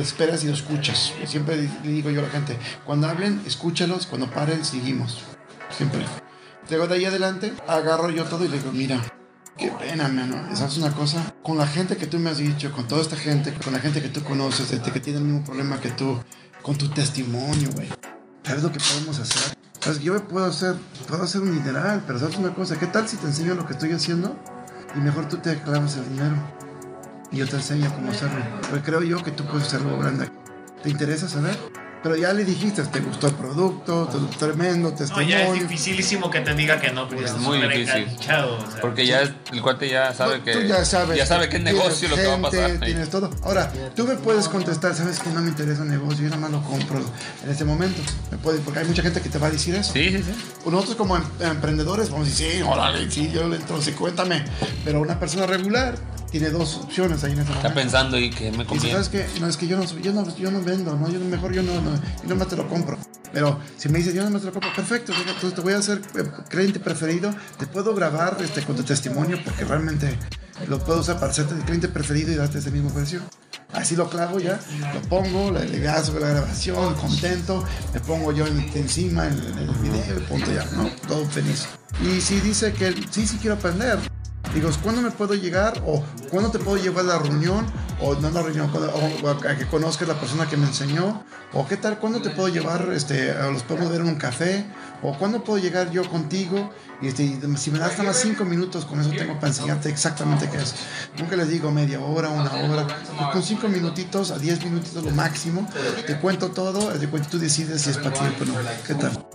esperas y lo escuchas. Siempre le digo yo a la gente, cuando hablen, escúchalos, cuando paren, seguimos. Siempre. Luego de ahí adelante, agarro yo todo y le digo, mira, qué pena, mano. Esa es una cosa. Con la gente que tú me has dicho, con toda esta gente, con la gente que tú conoces, que tiene el mismo problema que tú, con tu testimonio, güey. ¿Sabes lo que podemos hacer? ¿Sabes? Yo puedo hacer, puedo hacer un mineral, pero ¿sabes una cosa? ¿Qué tal si te enseño lo que estoy haciendo? Y mejor tú te clavas el dinero. Y yo te enseño cómo hacerlo. Porque creo yo que tú puedes hacerlo grande. ¿Te interesa saber? Pero ya le dijiste, te gustó el producto, te gustó tremendo No, testimonio. ya es dificilísimo que te diga que no, porque Es muy difícil. o sea. Porque ya el cuate ya sabe No, que. tú ya sabes, ya sabe qué negocio lo que va a gente, pasar. Tienes todo. Ahora, tú me puedes contestar, sabes que no me interesa el negocio, yo nada más lo compro en este momento. Me puede, porque hay mucha gente que te va a decir eso. Sí, sí, sí. Nosotros como em- emprendedores vamos a decir, sí, órale, sí, yo le entro, sí, cuéntame. Pero una persona regular tiene dos opciones ahí en ese Está momento. pensando y que me Y conviene. ¿sabes qué? No, es que yo no, yo no, yo no vendo, ¿no? Yo mejor yo no, no, yo nomás te lo compro. Pero si me dices, yo nomás te lo compro, perfecto, entonces te voy a hacer eh, cliente preferido, te puedo grabar este, con tu testimonio porque realmente lo puedo usar para hacerte el cliente preferido y darte ese mismo precio. Así lo clavo ya, lo pongo, le, le hago la grabación, contento, me pongo yo en- encima en, en el video, punto ya, ¿no? Todo feliz. Y si dice que sí, sí quiero aprender, Digo, ¿cuándo me puedo llegar? ¿O cuándo te puedo llevar a la reunión? ¿O no a la reunión? O, o a que conozcas la persona que me enseñó? ¿O qué tal? ¿Cuándo te puedo llevar? Este, a los podemos ver en un café? ¿O cuándo puedo llegar yo contigo? Y este, si me das nada más cinco minutos, con eso tengo para enseñarte exactamente qué es. Nunca les digo media hora, una hora. Y con cinco minutitos a diez minutitos lo máximo, te cuento todo, de cuento tú decides si es para ti o no. ¿Qué tal?